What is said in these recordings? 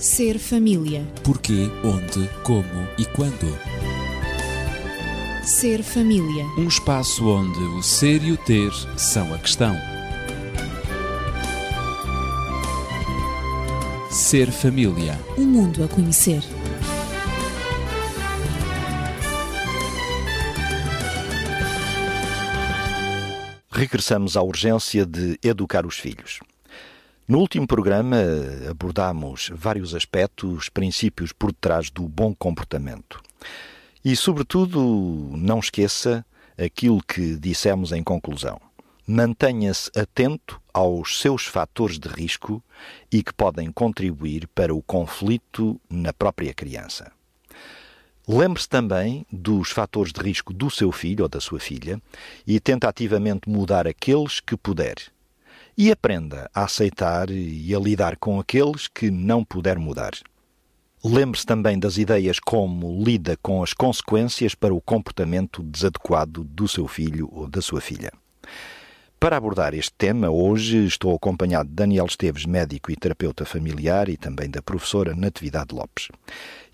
Ser família. Porquê, onde, como e quando. Ser família. Um espaço onde o ser e o ter são a questão. Ser família. Um mundo a conhecer. Regressamos à urgência de educar os filhos. No último programa abordámos vários aspectos, princípios por detrás do bom comportamento. E, sobretudo, não esqueça aquilo que dissemos em conclusão. Mantenha-se atento aos seus fatores de risco e que podem contribuir para o conflito na própria criança. Lembre-se também dos fatores de risco do seu filho ou da sua filha e tente ativamente mudar aqueles que puder. E aprenda a aceitar e a lidar com aqueles que não puder mudar. Lembre-se também das ideias como lida com as consequências para o comportamento desadequado do seu filho ou da sua filha. Para abordar este tema, hoje estou acompanhado de Daniel Esteves, médico e terapeuta familiar, e também da professora Natividade Lopes.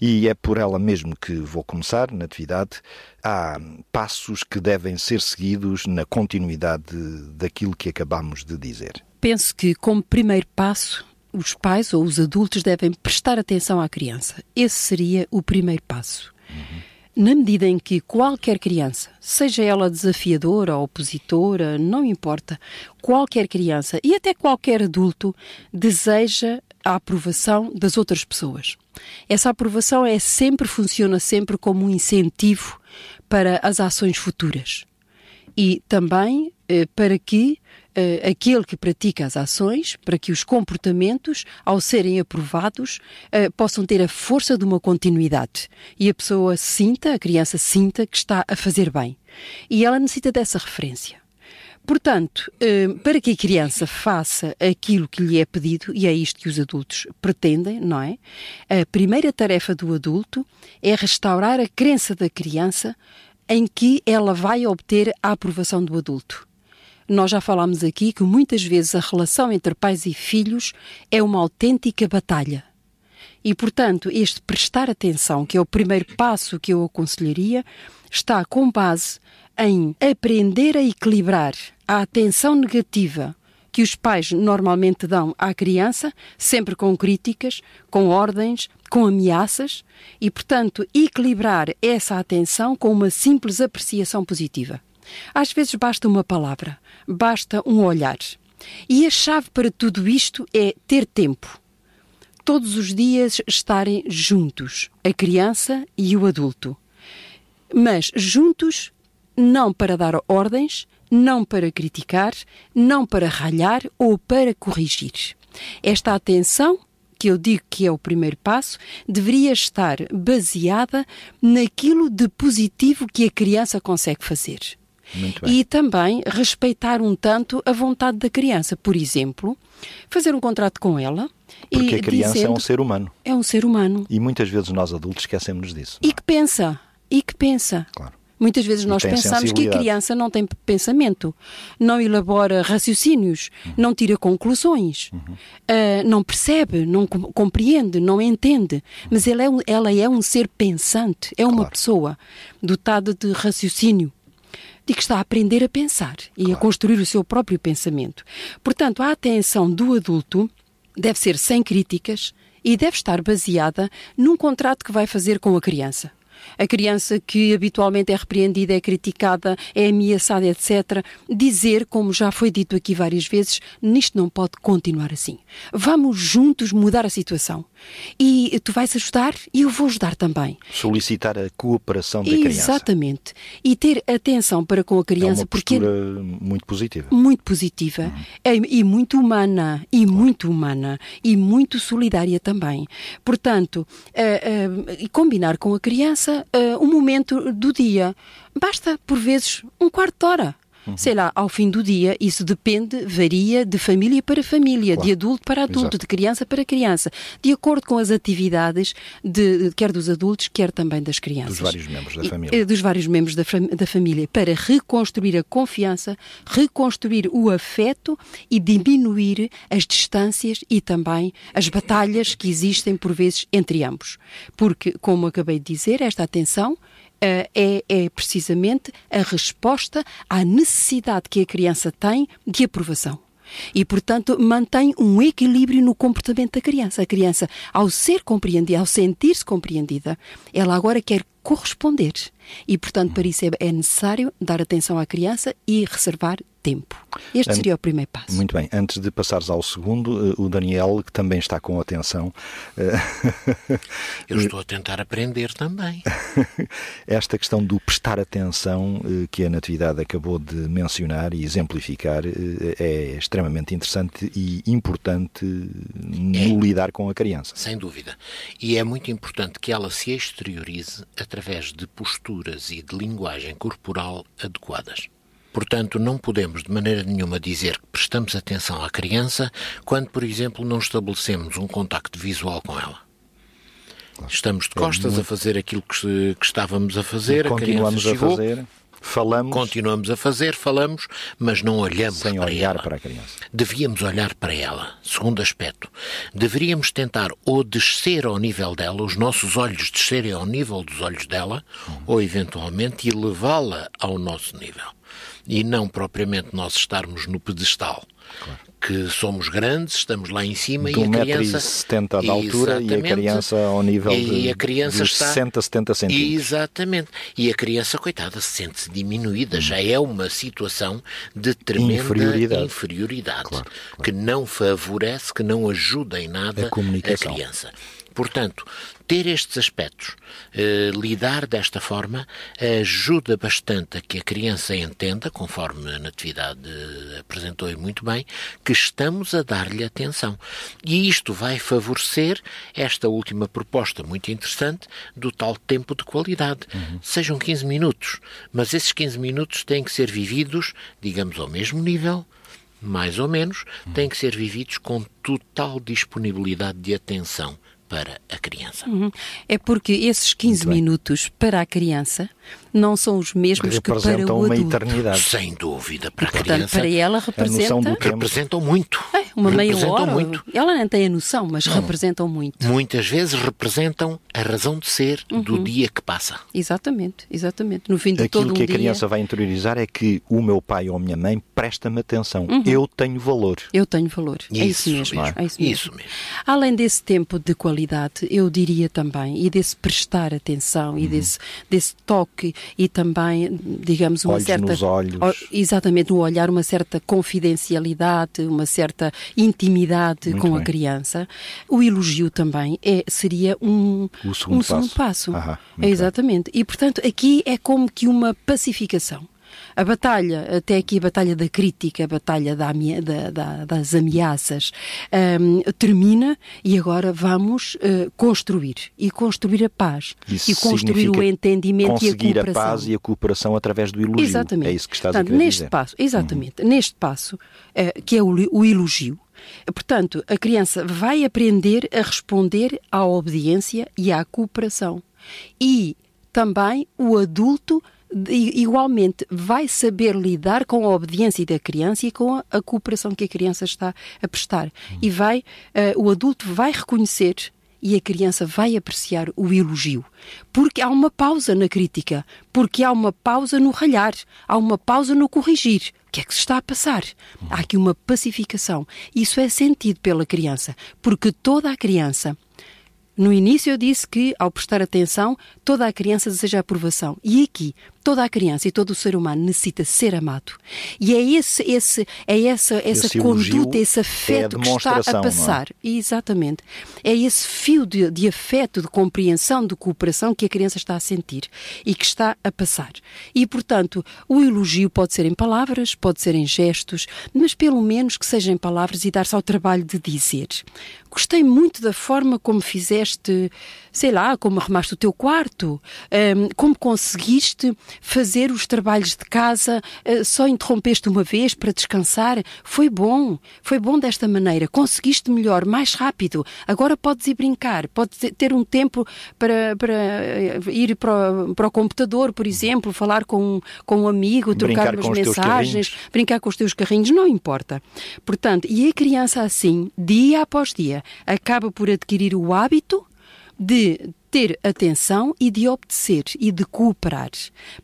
E é por ela mesmo que vou começar, Natividade. Há passos que devem ser seguidos na continuidade daquilo que acabamos de dizer. Penso que, como primeiro passo, os pais ou os adultos devem prestar atenção à criança. Esse seria o primeiro passo. Uhum na medida em que qualquer criança, seja ela desafiadora ou opositora, não importa, qualquer criança e até qualquer adulto deseja a aprovação das outras pessoas. Essa aprovação é sempre funciona sempre como um incentivo para as ações futuras e também eh, para que uh, aquele que pratica as ações, para que os comportamentos, ao serem aprovados, uh, possam ter a força de uma continuidade e a pessoa sinta, a criança sinta que está a fazer bem. E ela necessita dessa referência. Portanto, eh, para que a criança faça aquilo que lhe é pedido, e é isto que os adultos pretendem, não é? A primeira tarefa do adulto é restaurar a crença da criança em que ela vai obter a aprovação do adulto. Nós já falámos aqui que muitas vezes a relação entre pais e filhos é uma autêntica batalha. E, portanto, este prestar atenção, que é o primeiro passo que eu aconselharia, está com base em aprender a equilibrar a atenção negativa que os pais normalmente dão à criança, sempre com críticas, com ordens, com ameaças, e, portanto, equilibrar essa atenção com uma simples apreciação positiva. Às vezes basta uma palavra, basta um olhar. E a chave para tudo isto é ter tempo. Todos os dias estarem juntos, a criança e o adulto. Mas juntos, não para dar ordens, não para criticar, não para ralhar ou para corrigir. Esta atenção que eu digo que é o primeiro passo, deveria estar baseada naquilo de positivo que a criança consegue fazer. E também respeitar um tanto a vontade da criança. Por exemplo, fazer um contrato com ela. Porque e a criança dizendo, é um ser humano. É um ser humano. E muitas vezes nós adultos esquecemos disso. E que pensa. E que pensa. Claro. Muitas vezes nós pensamos que a criança não tem pensamento, não elabora raciocínios, uhum. não tira conclusões, uhum. uh, não percebe, não compreende, não entende. Mas ela é, um, ela é um ser pensante, é uma claro. pessoa dotada de raciocínio de que está a aprender a pensar e claro. a construir o seu próprio pensamento. Portanto, a atenção do adulto deve ser sem críticas e deve estar baseada num contrato que vai fazer com a criança a criança que habitualmente é repreendida, é criticada, é ameaçada, etc., dizer, como já foi dito aqui várias vezes, nisto não pode continuar assim. Vamos juntos mudar a situação. E tu vais ajudar e eu vou ajudar também. Solicitar a cooperação da criança. Exatamente. E ter atenção para com a criança. É uma porque muito positiva. Muito positiva. É, e muito humana. E claro. muito humana. E muito solidária também. Portanto, uh, uh, combinar com a criança uh, um momento do dia. Basta, por vezes, um quarto de hora. Uhum. sei lá, ao fim do dia. Isso depende, varia de família para família, claro. de adulto para adulto, Exato. de criança para criança, de acordo com as atividades, de, quer dos adultos, quer também das crianças. Dos vários membros da família. E, dos vários membros da, da família, para reconstruir a confiança, reconstruir o afeto e diminuir as distâncias e também as batalhas que existem por vezes entre ambos. Porque, como acabei de dizer, esta atenção Uh, é, é, precisamente a resposta à necessidade que a criança tem de aprovação. E, portanto, mantém um equilíbrio no comportamento da criança. A criança, ao ser compreendida, ao sentir-se compreendida, ela agora quer corresponder. E, portanto, para isso é, é necessário dar atenção à criança e reservar tempo. Este seria o primeiro passo. Muito bem. Antes de passares ao segundo, eh, o Daniel, que também está com atenção. Eh, Eu estou a tentar aprender também. Esta questão do prestar atenção eh, que a Natividade acabou de mencionar e exemplificar é extremamente interessante e importante no é, lidar com a criança. Sem dúvida. E é muito importante que ela se exteriorize através de posturas e de linguagem corporal adequadas. Portanto, não podemos de maneira nenhuma dizer que prestamos atenção à criança quando, por exemplo, não estabelecemos um contacto visual com ela. Estamos de é costas é muito... a fazer aquilo que, que, estávamos a fazer, a criança chegou, a fazer. Falamos. Continuamos a fazer, falamos, mas não olhamos sem para olhar ela. para a criança. Devíamos olhar para ela. Segundo aspecto, deveríamos tentar ou descer ao nível dela, os nossos olhos descerem ao nível dos olhos dela, uhum. ou eventualmente elevá-la ao nosso nível e não propriamente nós estarmos no pedestal. Claro. Que somos grandes, estamos lá em cima de e a criança. 70 de altura e a criança ao nível e de, a criança de está, 60, 70 centímetros. Exatamente. E a criança, coitada, sente-se diminuída. Hum. Já é uma situação de tremenda inferioridade, inferioridade claro, claro. que não favorece, que não ajuda em nada a, a criança. Portanto, ter estes aspectos, eh, lidar desta forma, ajuda bastante a que a criança entenda, conforme a Natividade apresentou muito bem, que estamos a dar-lhe atenção. E isto vai favorecer esta última proposta muito interessante do tal tempo de qualidade. Uhum. Sejam 15 minutos, mas esses 15 minutos têm que ser vividos, digamos, ao mesmo nível, mais ou menos, têm que ser vividos com total disponibilidade de atenção para a criança. Uhum. É porque esses 15 minutos para a criança não são os mesmos que para o adulto. uma eternidade. Sem dúvida, para e, a portanto, criança. para ela representa... Representam muito. É, uma meia hora. Muito. Ela nem tem a noção, mas não. representam muito. Muitas vezes representam a razão de ser uhum. do dia que passa. Exatamente, exatamente. No fim de Aquilo todo um que a criança vai interiorizar é que o meu pai ou a minha mãe presta-me atenção. Uhum. Eu tenho valor. Eu tenho valor. Isso é isso mesmo. mesmo. É isso mesmo. Isso mesmo. Além desse tempo de qualidade, eu diria também, e desse prestar atenção, uhum. e desse, desse toque, e também, digamos, uma olhos certa. Nos olhos. Exatamente, no olhar, uma certa confidencialidade, uma certa intimidade Muito com bem. a criança. O elogio também é, seria um, o segundo um passo. Segundo passo. É exatamente. Bem. E, portanto, aqui é como que uma pacificação. A batalha, até aqui a batalha da crítica, a batalha da, da, da, das ameaças, um, termina e agora vamos uh, construir. E construir a paz. Isso e construir o entendimento e a cooperação. Conseguir a paz e a cooperação através do elogio. Exatamente. É isso que estás Portanto, a neste dizer. Passo, exatamente. Uhum. Neste passo, uh, que é o, o elogio, Portanto, a criança vai aprender a responder à obediência e à cooperação. E também o adulto igualmente vai saber lidar com a obediência da criança e com a, cooperação que a criança está a prestar. E vai, uh, o adulto vai reconhecer e a criança vai apreciar o elogio. Porque há uma pausa na crítica, porque há uma pausa no ralhar, há uma pausa no corrigir. O que é que se está a passar? Há aqui uma pacificação. Isso é sentido pela criança, porque toda a criança no início eu disse que, ao prestar atenção, toda a criança deseja aprovação. E aqui, toda a criança e todo o ser humano necessita ser amado. E é esse, esse, é essa, essa esse conduta, esse é afeto é que está a passar. É? Exatamente. É esse fio de, de afeto, de compreensão, de cooperação que a criança está a sentir e que está a passar. E, portanto, o elogio pode ser em palavras, pode ser em gestos, mas pelo menos que seja em palavras e dar-se ao trabalho de dizer. Gostei muito da forma como fizeste sei lá, como arrumaste o teu quarto, um, como conseguiste fazer os trabalhos de casa, uh, só interrompeste uma vez para descansar. Foi bom, foi bom desta maneira. Conseguiste melhor, mais rápido. Agora podes ir brincar, podes ter um tempo para, para eh, ir para o, para o computador, por exemplo, falar com, com um amigo, trocar umas mensagens, brincar com os teus carrinhos, não importa. Portanto, e a criança assim, dia após dia, acaba por adquirir o hábito de ter atenção e de obedecer e de cooperar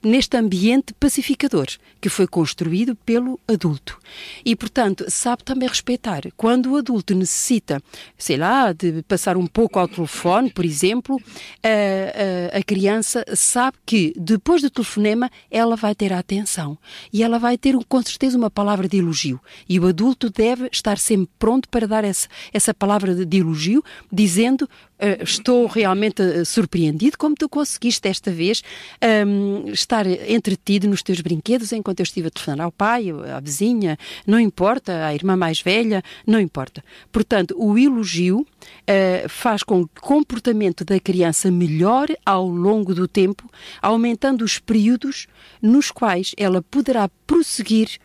neste ambiente pacificador que foi construído pelo adulto. E, portanto, sabe também respeitar. Quando o adulto necessita, sei lá, de passar um pouco ao telefone, por exemplo, a, a, a criança sabe que depois do telefonema ela vai ter a atenção e ela vai ter com certeza uma palavra de elogio. E o adulto deve estar sempre pronto para dar essa, essa palavra de, elogio, dizendo uh, estou realmente uh, surpreendido como tu conseguiste desta vez um, estar entretido nos teus brinquedos enquanto eu estive a telefonar ao pai, à vizinha, não importa, à irmã mais velha, não importa. Portanto, o elogio uh, faz com que o comportamento da criança melhore ao longo do tempo, aumentando os períodos nos quais ela poderá prosseguir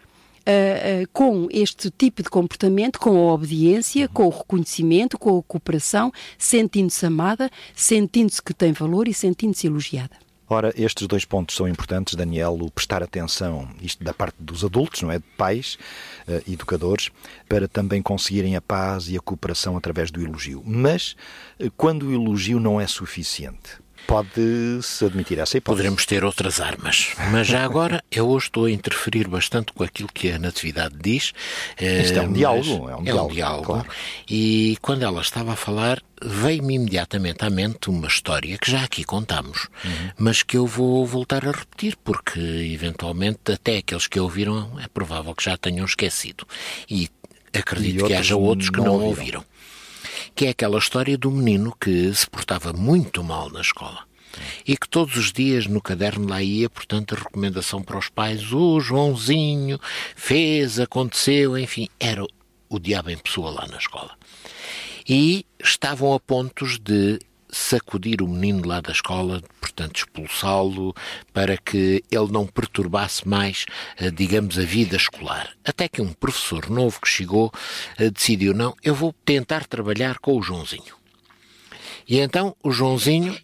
Uh, com este tipo de comportamento, com a obediência, com o reconhecimento, com a cooperação, sentindo-se amada, sentindo-se que tem valor e sentindo-se elogiada. Ora, estes dois pontos são importantes, Daniel, o prestar atenção, isto da parte dos adultos, não é? De pais, uh, educadores, para também conseguirem a paz e a cooperação através do elogio. Mas, quando o elogio não é suficiente, pode-se admitir essa hipótese. Poderemos ter outras armas. Mas já agora, eu hoje estou a interferir bastante com aquilo que a Natividade diz. Isto é um diálogo. É um diálogo. É um diálogo. Claro. E quando ela estava a falar, veio-me imediatamente à mente uma história que já aqui contamos, uhum. mas que eu vou voltar a repetir, porque eventualmente até aqueles que ouviram é provável que já tenham esquecido. E acredito e que haja outros que não, não ouviram. ouviram que é aquela história do menino que se portava muito mal na escola e que todos os dias no caderno lá ia, portanto, a recomendação para os pais: o Joãozinho fez, aconteceu, enfim, era o diabo em pessoa lá na escola. E estavam a pontos de sacudir o menino lá da escola, portanto expulsá-lo, para que ele não perturbasse mais, eh, digamos, a vida escolar. Até que um professor novo que chegou eh, decidiu: não, eu vou tentar trabalhar com o Joãozinho. E então o Joãozinho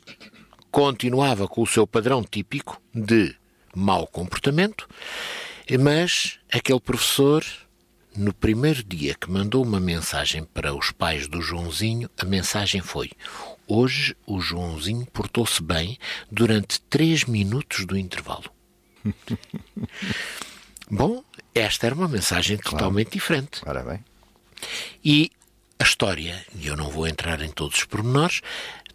continuava com o seu padrão típico de mau comportamento, mas aquele professor no primeiro dia que mandou uma mensagem para os pais do Joãozinho, a mensagem foi: Hoje o Joãozinho portou-se bem durante três minutos do intervalo. Bom, esta era uma mensagem claro. totalmente diferente. Ora bem. E a história, e eu não vou entrar em todos os pormenores,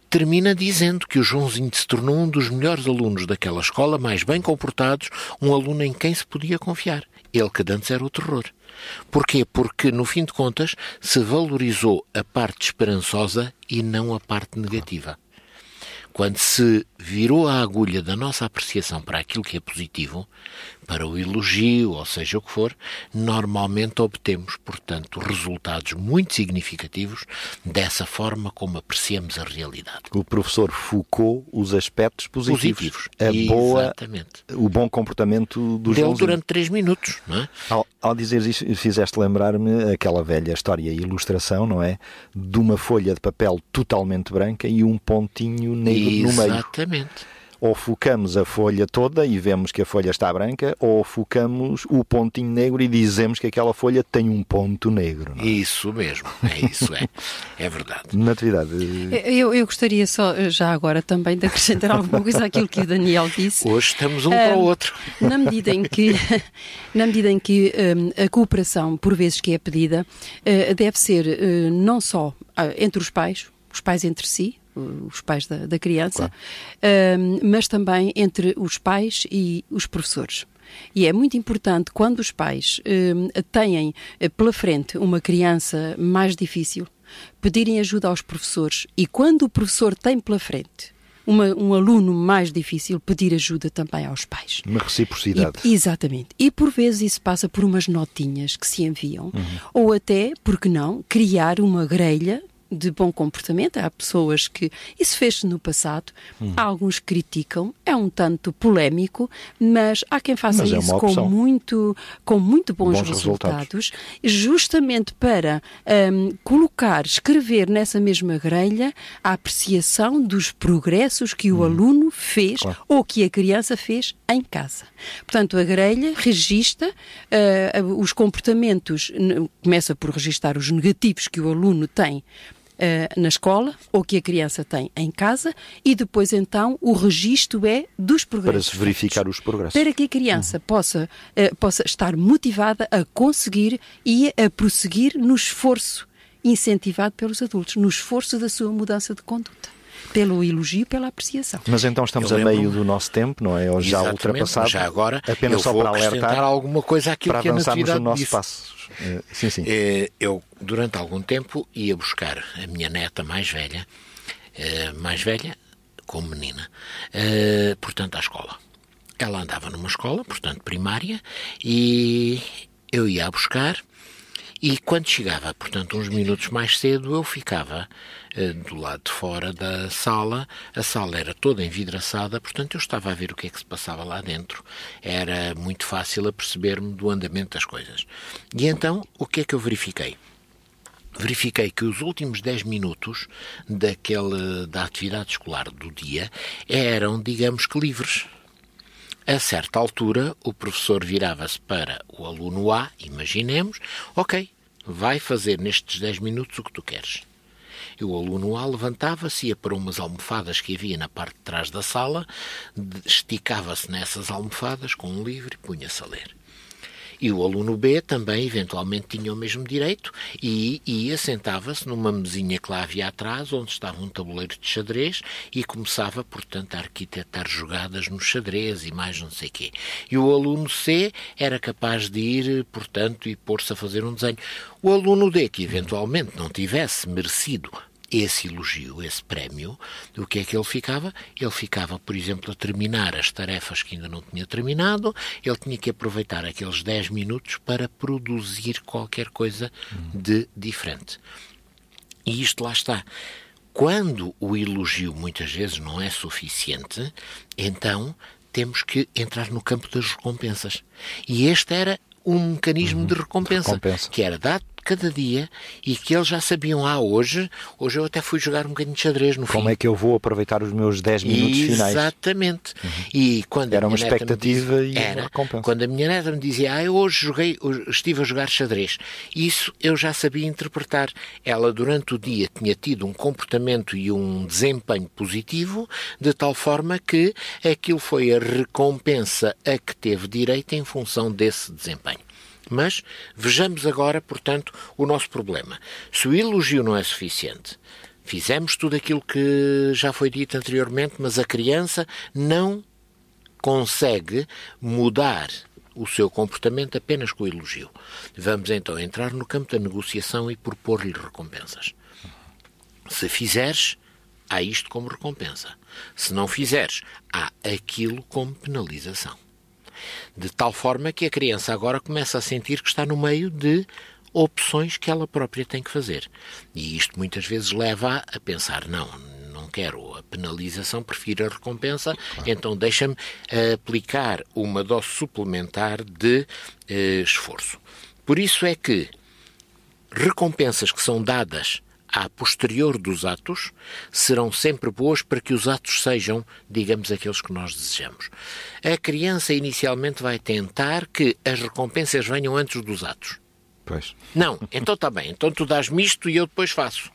termina dizendo que o Joãozinho se tornou um dos melhores alunos daquela escola, mais bem comportados, um aluno em quem se podia confiar. Ele que antes era o terror. Porquê? Porque, no fim de contas, se valorizou a parte esperançosa e não a parte negativa. Quando se virou a agulha da nossa apreciação para aquilo que é positivo, para o elogio, ou seja o que for, normalmente obtemos, portanto, resultados muito significativos dessa forma como apreciamos a realidade. O professor Foucault os aspectos positivos. positivos. A boa, Exatamente. O bom comportamento do Dele durante três minutos, não é? Ao, ao dizer isso, fizeste lembrar-me aquela velha história e ilustração, não é? De uma folha de papel totalmente branca e um pontinho negro Exatamente. no meio. Exatamente ou focamos a folha toda e vemos que a folha está branca, ou focamos o pontinho negro e dizemos que aquela folha tem um ponto negro. É? Isso mesmo, é isso, é. É verdade. Natividade. Eu, eu gostaria só, já agora, também de acrescentar alguma coisa àquilo que o Daniel disse. Hoje estamos um, um para o outro. Na medida em que, na medida em que um, a cooperação, por vezes que é pedida, uh, deve ser uh, não só uh, entre os pais, os pais entre si, os pais da, da criança, claro. mas também entre os pais e os professores. E é muito importante quando os pais têm eh, pela frente uma criança mais difícil, pedirem ajuda aos professores e quando o professor tem pela frente uma, um aluno mais difícil, pedir ajuda também aos pais. Uma reciprocidade. E, exatamente. E por vezes isso passa por umas notinhas que se enviam, uhum. ou até, porque não, criar uma grelha de bom comportamento. Há pessoas que. Isso fez-se no passado. Hum. Há alguns que criticam. É um tanto polémico, mas há quem faça mas é isso é com, muito, com muito bons, bons resultados, resultados, justamente para um, colocar, escrever nessa mesma grelha a apreciação dos progressos que o hum. aluno fez claro. ou que a criança fez em casa. Portanto, a grelha registra uh, os comportamentos, começa por registrar os negativos que o aluno tem Uh, na escola ou que a criança tem em casa e depois então o registro é dos progressos. Para se verificar os progressos. Para que a criança uhum. possa, uh, possa estar motivada a conseguir e a prosseguir no esforço incentivado pelos adultos, no esforço da sua mudança de conduta pelo elogio, pela apreciação. Mas então estamos a meio do nosso tempo, não é? Ou já ultrapassado. Já agora, apenas só para alertar alguma coisa àquilo para que avançarmos no nosso passo. Eh, sim, sim. Eh, eu, durante algum tempo, ia buscar a minha neta mais velha, eh, mais velha, como menina, portanto, à escola. Ela andava numa escola, portanto, primária, e eu ia a buscar e quando chegava, portanto, uns minutos mais cedo, eu ficava eh, do lado de fora da sala. A sala era toda envidraçada, portanto, eu estava a ver o que é que se passava lá dentro. Era muito fácil a perceber-me do andamento das coisas. E então, o que é que eu verifiquei? verifiquei que os últimos 10 minutos daquele, da atividade escolar do dia eram, digamos que, livres. A certa altura, o professor virava-se para o aluno A, imaginemos, ok, vai fazer nestes 10 minutos o que tu queres. E o aluno A levantava-se, ia para umas almofadas que havia na parte de trás da sala, esticava-se nessas almofadas com um livro e punha-se a ler. E o aluno B também, eventualmente, tinha o mesmo direito e ia, sentava-se numa mesinha que lá havia atrás, onde estava um tabuleiro de xadrez e começava, portanto, a arquitetar jogadas no xadrez e mais não sei quê. E o aluno C era capaz de ir, portanto, e pôr-se a fazer um desenho. O aluno D, que eventualmente não tivesse merecido esse elogio, esse prémio, o que é que ele ficava? Ele ficava, por exemplo, a terminar as tarefas que ainda não tinha terminado, ele tinha que aproveitar aqueles 10 minutos para produzir qualquer coisa de diferente. E isto lá está. Quando o elogio muitas vezes não é suficiente, então temos que entrar no campo das recompensas. E este era um mecanismo uhum, de, recompensa, de recompensa, que era dado cada dia e que eles já sabiam, ah, hoje, hoje eu até fui jogar um bocadinho de xadrez no Como fim. é que eu vou aproveitar os meus 10 minutos finais? Exatamente. Uhum. E quando Era uma expectativa dizia, e era, uma recompensa. Quando a minha neta me dizia, ah, eu hoje joguei, estive a jogar xadrez, isso eu já sabia interpretar. Ela, durante o dia, tinha tido um comportamento e um desempenho positivo, de tal forma que aquilo foi a recompensa a que teve direito em função desse desempenho. Mas vejamos agora, portanto, o nosso problema. Se o elogio não é suficiente, fizemos tudo aquilo que já foi dito anteriormente, mas a criança não consegue mudar o seu comportamento apenas com o elogio. Vamos então entrar no campo da negociação e propor-lhe recompensas. Se fizeres, há isto como recompensa. Se não fizeres, há aquilo como penalização. De tal forma que a criança agora começa a sentir que está no meio de opções que ela própria tem que fazer. E isto muitas vezes leva a pensar: não, não quero a penalização, prefiro a recompensa, claro. então deixa-me aplicar uma dose suplementar de eh, esforço. Por isso é que recompensas que são dadas a posterior dos atos serão sempre boas para que os atos sejam, digamos, aqueles que nós desejamos. A criança inicialmente vai tentar que as recompensas venham antes dos atos. Pois. Não, então está bem, então tu dás-me isto e eu depois faço.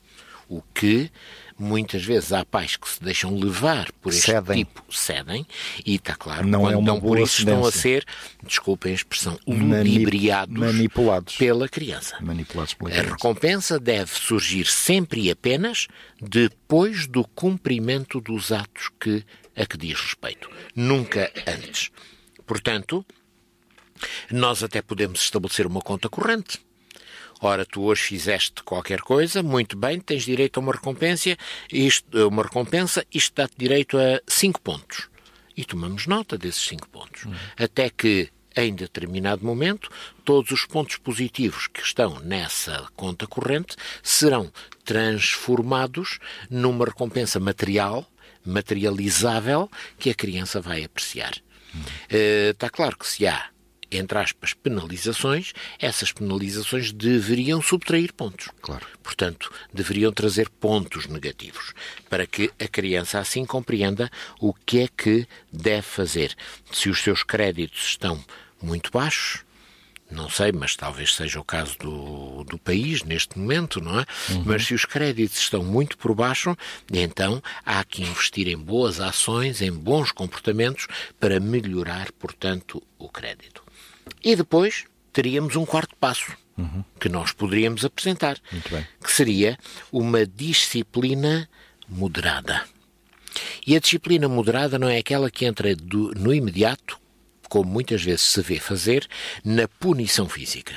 O que muitas vezes há pais que se deixam levar por este cedem. tipo, cedem, e está claro, não quando é não por isso estão a ser, desculpem a expressão, ludibriados manipulados pela criança. Manipulados pela criança. A recompensa deve surgir sempre e apenas depois do cumprimento dos atos que a que diz respeito, nunca antes. Portanto, nós até podemos estabelecer uma conta corrente Ora, tu hoje fizeste qualquer coisa, muito bem, tens direito a uma recompensa, isto, uma recompensa, isto dá-te direito a 5 pontos. E tomamos nota desses 5 pontos. Uhum. Até que em determinado momento, todos os pontos positivos que estão nessa conta corrente serão transformados numa recompensa material, materializável, que a criança vai apreciar. Uh, está claro que se há entre aspas, penalizações, essas penalizações deveriam subtrair pontos. Claro. Portanto, deveriam trazer pontos negativos, para que a criança assim compreenda o que é que deve fazer. Se os seus créditos estão muito baixos, não sei, mas talvez seja o caso do, do país neste momento, não é? Uhum. Mas se os créditos estão muito por baixo, então há que investir em boas ações, em bons comportamentos para melhorar, portanto, o crédito. E depois teríamos um quarto passo uhum. que nós poderíamos apresentar, que seria uma disciplina moderada. E a disciplina moderada não é aquela que entra do, no imediato, como muitas vezes se vê fazer, na punição física.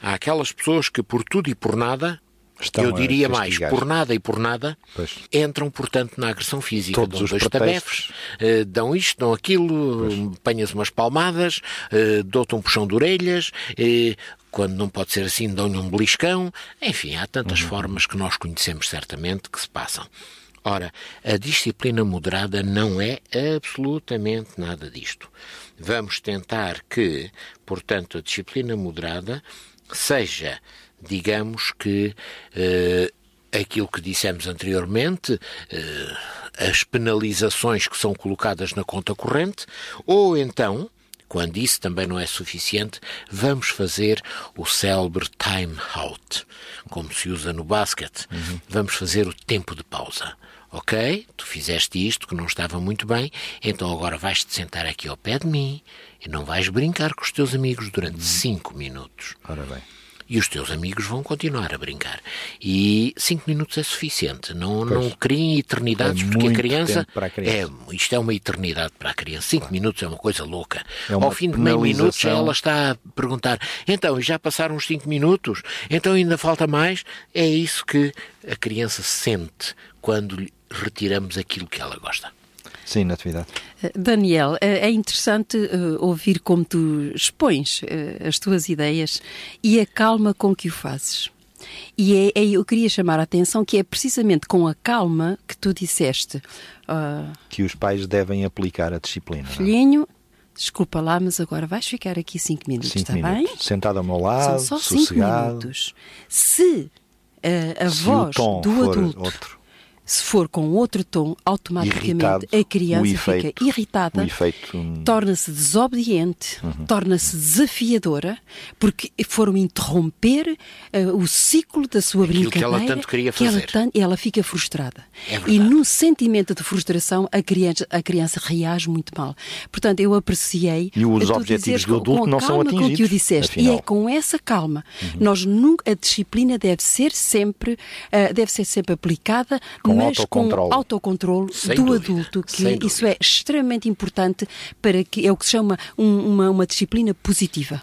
Há aquelas pessoas que por tudo e por nada Estão eu diria mais, por nada e por nada, pois. entram, portanto, na agressão física. Todos dão dois tabefes, uh, dão isto, dão aquilo, apanhas umas palmadas, uh, dão-te um puxão de orelhas, uh, quando não pode ser assim, dão-lhe um beliscão. Enfim, há tantas uhum. formas que nós conhecemos certamente que se passam. Ora, a disciplina moderada não é absolutamente nada disto. Vamos tentar que, portanto, a disciplina moderada seja digamos que uh, aquilo que dissemos anteriormente, uh, as penalizações que são colocadas na conta corrente, ou então, quando isso também não é suficiente, vamos fazer o célebre time out, como se usa no basquete. Uhum. Vamos fazer o tempo de pausa. Ok, tu fizeste isto que não estava muito bem, então agora vais-te sentar aqui ao pé de mim e não vais brincar com os teus amigos durante uhum. cinco minutos. Ora bem e os teus amigos vão continuar a brincar. E cinco minutos é suficiente. Não, não criem eternidades, é porque a criança, a criança, É, isto é uma eternidade para a criança. Cinco claro. minutos é uma coisa louca. É uma Ao fim de meio minuto já ela está a perguntar: então, já passaram os cinco minutos? Então ainda falta mais? É isso que a criança sente quando lhe retiramos aquilo que ela gosta. Sim, Natividade. Eh, Daniel, eh, é interessante uh, ouvir como tu expões as tuas ideias e a calma com que o fazes. E é, é, eu queria chamar a atenção que é precisamente com a calma que tu disseste. Uh, que os pais devem aplicar a disciplina. É? Filhinho, desculpa lá, mas agora vais ficar aqui cinco minutos, cinco está bem? Sentado ao meu lado, São só sossegado. cinco minutos. Se uh, a Se voz do adulto outro se for com outro tom, automaticamente Irritado, a criança efeito, fica irritada, hum... torna-se desobediente, uhum. torna-se desafiadora, porque foram interromper uh, o ciclo da sua Aquilo brincadeira. que ela tanto queria fazer. Ela, ela, fica frustrada. É e no sentimento de frustração, a criança, a criança reage muito mal. Portanto, eu apreciei. E os objetivos do adulto não são atingidos. Com que o disseste. Afinal. E é com essa calma. Uhum. Nós nunca, a disciplina deve ser sempre, uh, deve ser sempre aplicada com mas autocontrole. com autocontrole do dúvida. adulto, que isso é extremamente importante para que é o que se chama um, uma, uma disciplina positiva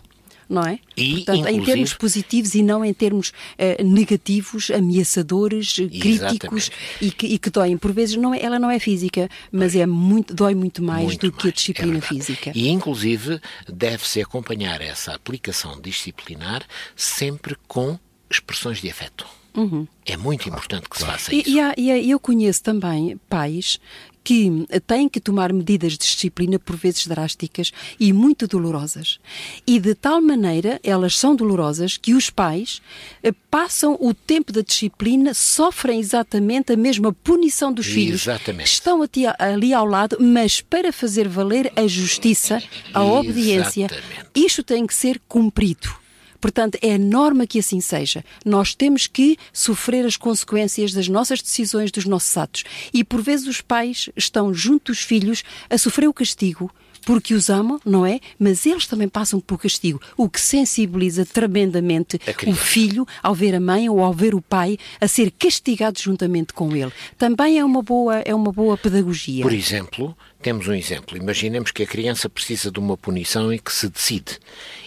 não é? E, Portanto, em termos positivos e não em termos uh, negativos, ameaçadores, críticos e que, e que doem. Por vezes não é, ela não é física, mas é muito, dói muito mais muito do mais, que a disciplina é física. E inclusive deve-se acompanhar essa aplicação disciplinar sempre com expressões de afeto. Uhum. É muito claro, importante que claro. se faça isso. E, e, e, eu conheço também pais que têm que tomar medidas de disciplina por vezes drásticas e muito dolorosas. E de tal maneira elas são dolorosas que os pais eh, passam o tempo da disciplina, sofrem exatamente a mesma punição dos filhos. Exatamente. Estão ali ao lado, mas para fazer valer a justiça, a exatamente. obediência, isto tem que ser cumprido. Portanto, é norma que assim seja. Nós temos que sofrer as consequências das nossas decisões, dos nossos atos. E por vezes os pais estão junto dos filhos a sofrer o castigo porque os amam, não é? Mas eles também passam por castigo, o que sensibiliza tremendamente o filho ao ver a mãe ou ao ver o pai a ser castigado juntamente com ele. Também é uma boa, é uma boa pedagogia. Por exemplo, temos um exemplo. Imaginemos que a criança precisa de uma punição e que se decide.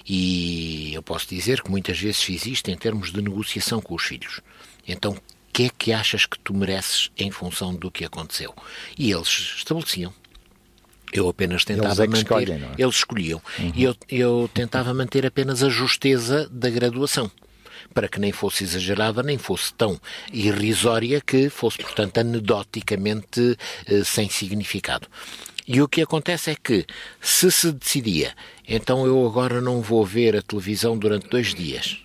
E eu posso dizer que muitas vezes isto em termos de negociação com os filhos. Então, o que é que achas que tu mereces em função do que aconteceu? E eles estabeleciam Eu apenas tentava eles é manter. Escolhem, é? Eles escolhiam. Uhum. E eu, eu tentava manter apenas a justeza da graduação para que nem fosse exagerada, nem fosse tão irrisória que fosse, portanto, anedoticamente eh, sem significado. E o que acontece é que, se se decidia, então eu agora não vou ver a televisão durante dois dias,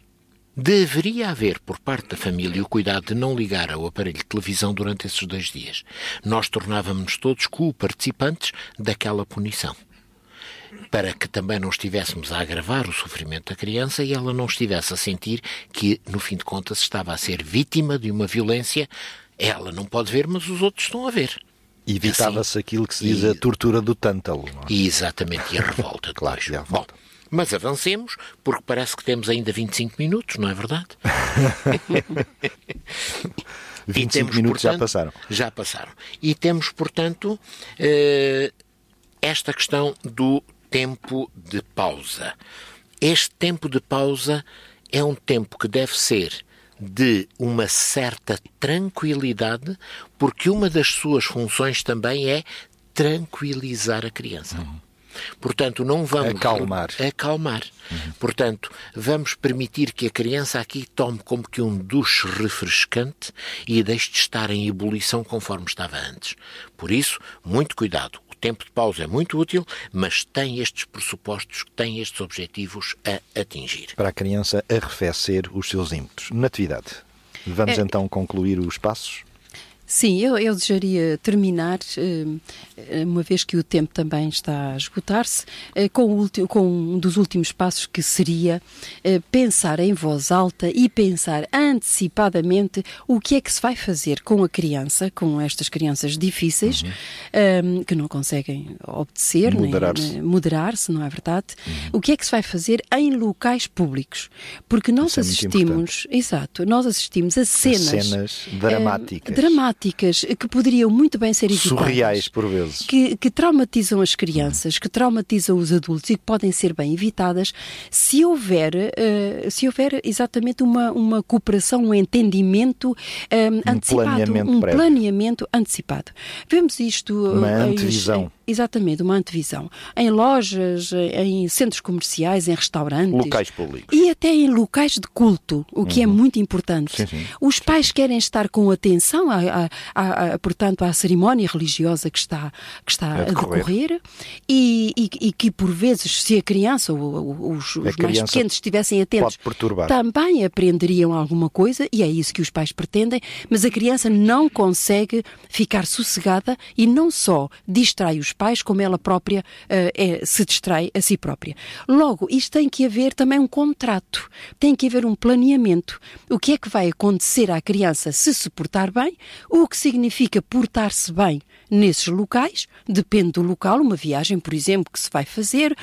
deveria haver por parte da família o cuidado de não ligar ao aparelho de televisão durante esses dois dias. Nós tornávamos-nos todos co-participantes daquela punição para que também não estivéssemos a agravar o sofrimento da criança e ela não estivesse a sentir que, no fim de contas, estava a ser vítima de uma violência. Ela não pode ver, mas os outros estão a ver. Evitava-se assim, aquilo que se diz e... a tortura do tântalo. É? Exatamente, e a revolta. claro, e a revolta. Bom, mas avancemos, porque parece que temos ainda 25 minutos, não é verdade? 25 temos, minutos portanto, já passaram. Já passaram. E temos, portanto, eh, esta questão do tempo de pausa. Este tempo de pausa é um tempo que deve ser de uma certa tranquilidade, porque uma das suas funções também é tranquilizar a criança. Uhum. Portanto, não vamos acalmar. acalmar. Uhum. Portanto, vamos permitir que a criança aqui tome como que um duche refrescante e deixe de estar em ebulição conforme estava antes. Por isso, muito cuidado tempo de pausa é muito útil, mas tem estes pressupostos, tem estes objetivos a atingir. Para a criança arrefecer os seus ímpetos. Natividade. Vamos é... então concluir os passos? Sim, eu, eu desejaria terminar, eh, uma vez que o tempo também está a esgotar-se, eh, com, com, um dos últimos passos que seria eh, pensar em voz alta e pensar antecipadamente o que é que se vai fazer com a criança, com estas crianças difíceis, uhum. que não conseguem obedecer, moderar-se, moderar não é verdade? Uhum. O que é que se vai fazer em locais públicos? Porque nós Isso é assistimos, é exato, nós assistimos a cenas, a cenas dramáticas. dramáticas práticas que poderiam muito bem ser evitadas. Surreais, por vezes. Que, que traumatizam as crianças, que traumatizam os adultos e que podem ser bem evitadas se houver, uh, se houver exatamente uma, uma cooperação, um entendimento eh, um, antecipado. Planeamento um prévio. planeamento antecipado. Vemos isto. Uma antevisão. Exatamente, uma antevisão. Em lojas, em centros comerciais, em restaurantes. Locais públicos. E até em locais de culto, o que é uhum. é muito importante. Sim, sim. Os pais querem estar com atenção, a, a, a, portanto, à cerimónia religiosa que está, que está a, decorrer, a decorrer e, e, e, que, por vezes, se a criança ou, os, os mais pequenos estivessem atentos, também aprenderiam alguma coisa, e é isso que os pais pretendem, mas a criança não consegue ficar sossegada e não só distrai os pais, como ela própria uh, é, se distrai a si própria. Logo, isto tem que haver também um contrato, tem que haver um planeamento. O que é que vai acontecer à criança se se portar bem, o que significa portar-se bem nesses locais, depende do local, uma viagem, por exemplo, que se vai fazer,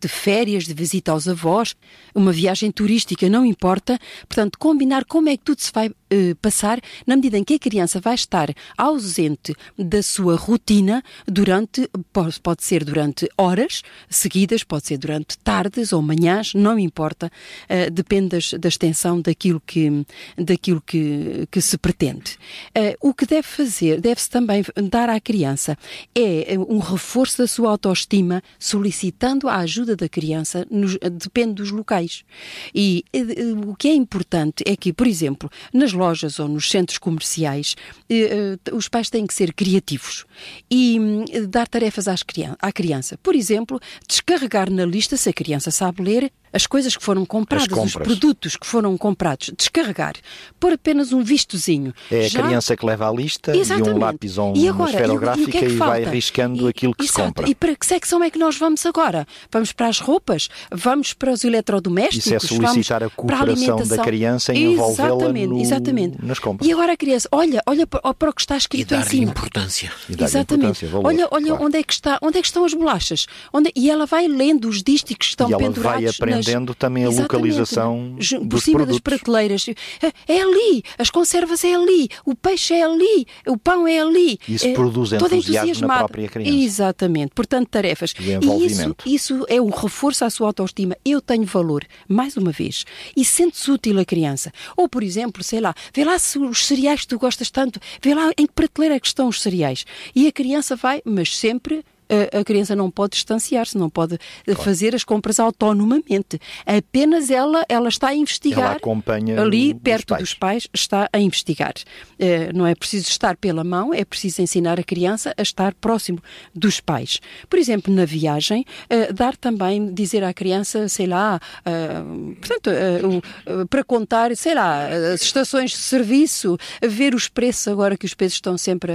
de férias, de visita aos avós, uma viagem turística, não importa. Portanto, combinar como é que tudo se vai eh, passar na medida em que a criança vai estar ausente da sua rotina durante, pode, pode ser durante horas seguidas, pode ser durante tardes ou manhãs, não importa, uh, depende das, da extensão daquilo que, daquilo que, que se pretende. Uh, o que deve fazer, deve-se também dar à criança é um reforço da sua autoestima, solicitando a ajuda da criança, nos, depende dos locais. E o que é importante é que, por exemplo, nas lojas ou nos centros comerciais, eh, eh, os pais têm que ser criativos e hum, dar tarefas às à criança. Por exemplo, descarregar na lista, se a criança sabe ler, as coisas que foram compradas, os produtos que foram comprados, descarregar, pôr apenas um vistozinho. É Já... a criança que leva a lista Exatamente. e um lápis ou uma agora, esferográfica e, e, é e vai riscando e, aquilo que exato. se compra. E para que secção é que nós vamos agora? Vamos para as roupas? Vamos para os eletrodomésticos? Isso é solicitar a cooperação a da criança e envolvê-la no... exatamente. nas compras. E agora a criança, olha, olha para o que está escrito e em cima. importância. E exatamente. Importância, valor, olha, olha claro. onde, é que está, onde é que estão as bolachas. Onde... E ela vai lendo os dísticos que estão e ela pendurados nas... também a Exatamente. localização por cima produtos. das prateleiras. É, é ali, as conservas é ali, o peixe é ali, o pão é ali. Isso é, produz entusiasmo na própria criança. Exatamente. Portanto, tarefas. E, e isso, isso é um reforço à sua autoestima. Eu tenho valor, mais uma vez. E sente-se útil a criança. Ou, por exemplo, sei lá, vê lá se os cereais que tu gostas tanto, vê lá em que prateleira é que estão os cereais. E a criança vai, mas sempre a, a criança não pode distanciar-se, não pode claro. fazer as compras autonomamente. Apenas ela, ela está a investigar. Ela acompanha ali, perto pais. dos pais, está a investigar. Uh, não é preciso estar pela mão, é preciso ensinar a criança a estar próximo dos pais. Por exemplo, na viagem, uh, dar também, dizer à criança, sei lá, uh, portanto, para contar, sei lá, as estações de serviço, ver os preços, agora que os preços estão sempre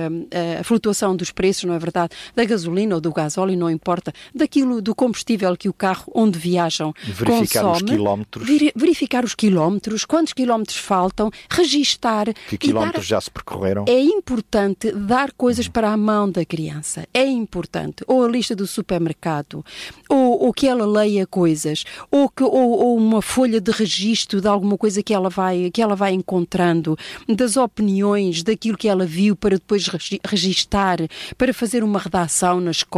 a flutuação dos preços, não é verdade? Da gasolina ou do gasóleo, não importa, daquilo do combustível que o carro onde viajam verificar consome, os quilómetros, verificar os quilómetros, quantos quilómetros faltam, registar. Que quilómetros dar, já se percorreram? É importante dar coisas para a mão da criança. É importante. Ou a lista do supermercado, ou, ou que ela leia coisas, ou, que, ou, ou uma folha de registro de alguma coisa que ela vai que ela vai encontrando, das opiniões, daquilo que ela viu para depois registar, para fazer uma redação na escola,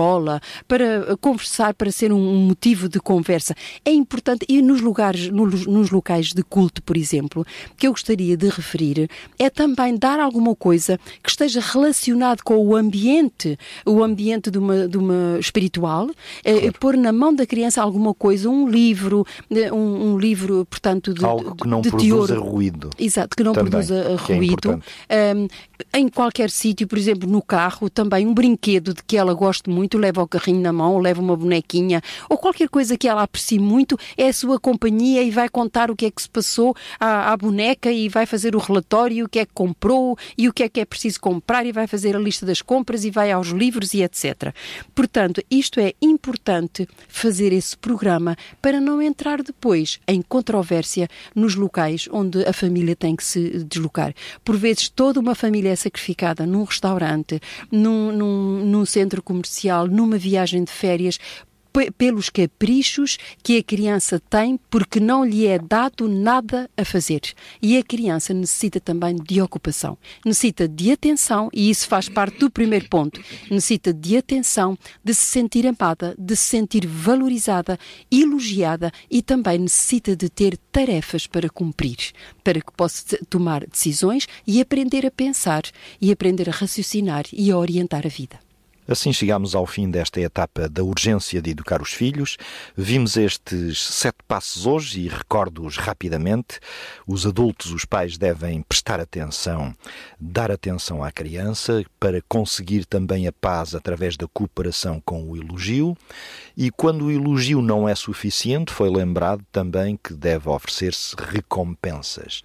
para conversar, para ser um motivo de conversa. É importante, e nos lugares, nos, nos locais de culto, por exemplo, que eu gostaria de referir, é também dar alguma coisa que esteja relacionado com o ambiente, o ambiente de uma, de uma espiritual, é, claro. pôr na mão da criança alguma coisa, um livro, um, um livro, portanto, de, Algo que não de produza teor. ruído. Exato, que não também, produza ruído. É um, em qualquer sítio, por exemplo, no carro, também um brinquedo de que ela goste muito, leva o carrinho na mão, leva uma bonequinha, ou qualquer coisa que ela aprecie muito, é a sua companhia e vai contar o que é que se passou à, à boneca e vai fazer o relatório, o que é que comprou e o que é que é preciso comprar e vai fazer a lista das compras e vai aos livros e etc. Portanto, isto é importante fazer esse programa para não entrar depois em controvérsia nos locais onde a família tem que se deslocar. Por vezes, toda uma família é sacrificada num restaurante, num, num, num centro comercial, numa viagem de férias, pelos caprichos que a criança tem porque não lhe é dado nada a fazer. E a criança necessita também de ocupação, necessita de atenção, e isso faz parte do primeiro ponto. Necessita de atenção, de se sentir amada, de se sentir valorizada, elogiada e também necessita de ter tarefas para cumprir, para que possa tomar decisões e aprender a pensar, e aprender a raciocinar e a orientar a vida. Assim chegamos ao fim desta etapa da urgência de educar os filhos. Vimos estes sete passos hoje e recordo-os rapidamente. Os adultos, os pais, devem prestar atenção, dar atenção à criança para conseguir também a paz através da cooperação com o elogio. E quando o elogio não é suficiente, foi lembrado também que deve oferecer-se recompensas.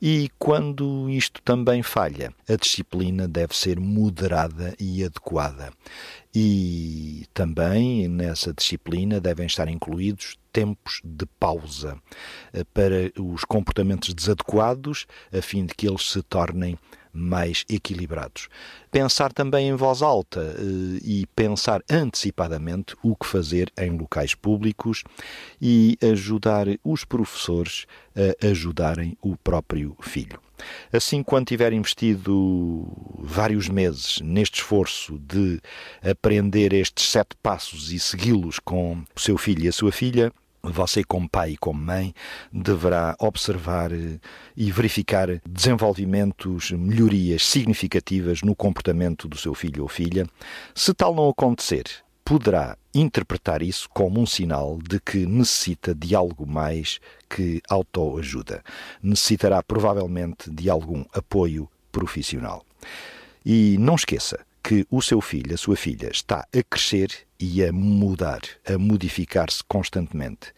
E quando isto também falha, a disciplina deve ser moderada e adequada. E também nessa disciplina devem estar incluídos tempos de pausa eh, para os comportamentos desadequados, a fim de que eles se tornem mais equilibrados. Pensar também em voz alta eh, e pensar antecipadamente o que fazer em locais públicos e ajudar os professores a ajudarem o próprio filho. Assim, quando tiver investido vários meses neste esforço de aprender estes sete passos e segui-los com o seu filho e a sua filha, você, como pai e como mãe, deverá observar eh, e verificar desenvolvimentos, melhorias significativas no comportamento do seu filho ou filha. Se tal não acontecer, poderá interpretar isso como um sinal de que necessita de algo mais que autoajuda. Necessitará provavelmente de algum apoio profissional. E não esqueça que o seu filho, a sua filha, está a crescer e a mudar, a modificar-se constantemente.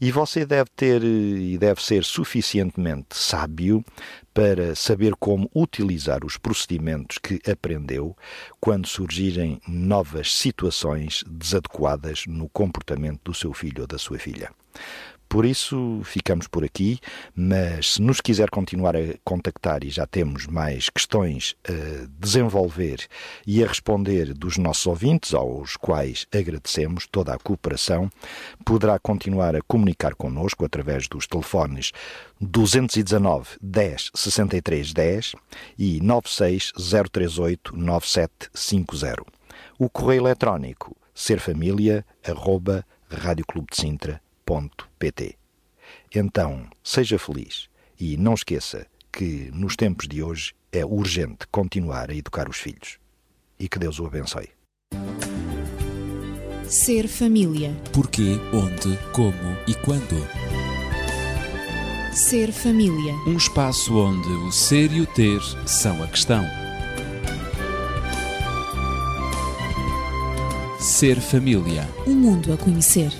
E você deve ter e deve ser suficientemente sábio para saber como utilizar os procedimentos que aprendeu quando surgirem novas situações desadequadas no comportamento do seu filho ou da sua filha. Por isso, ficamos por aqui, mas se nos quiser continuar a contactar e já temos mais questões a desenvolver e a responder dos nossos ouvintes, aos quais agradecemos toda a cooperação, poderá continuar a comunicar connosco através dos telefones 219 10 63 10 e 96 038 9750. O correio eletrónico serfamilia@radioclubdesintra.com pt. Então, seja feliz e não esqueça que nos tempos de hoje é urgente continuar a educar os filhos. E que Deus o abençoe. Ser família. Porquê, onde, como e quando. Ser família. Um espaço onde o ser e o ter são a questão. Ser família. Um mundo a conhecer.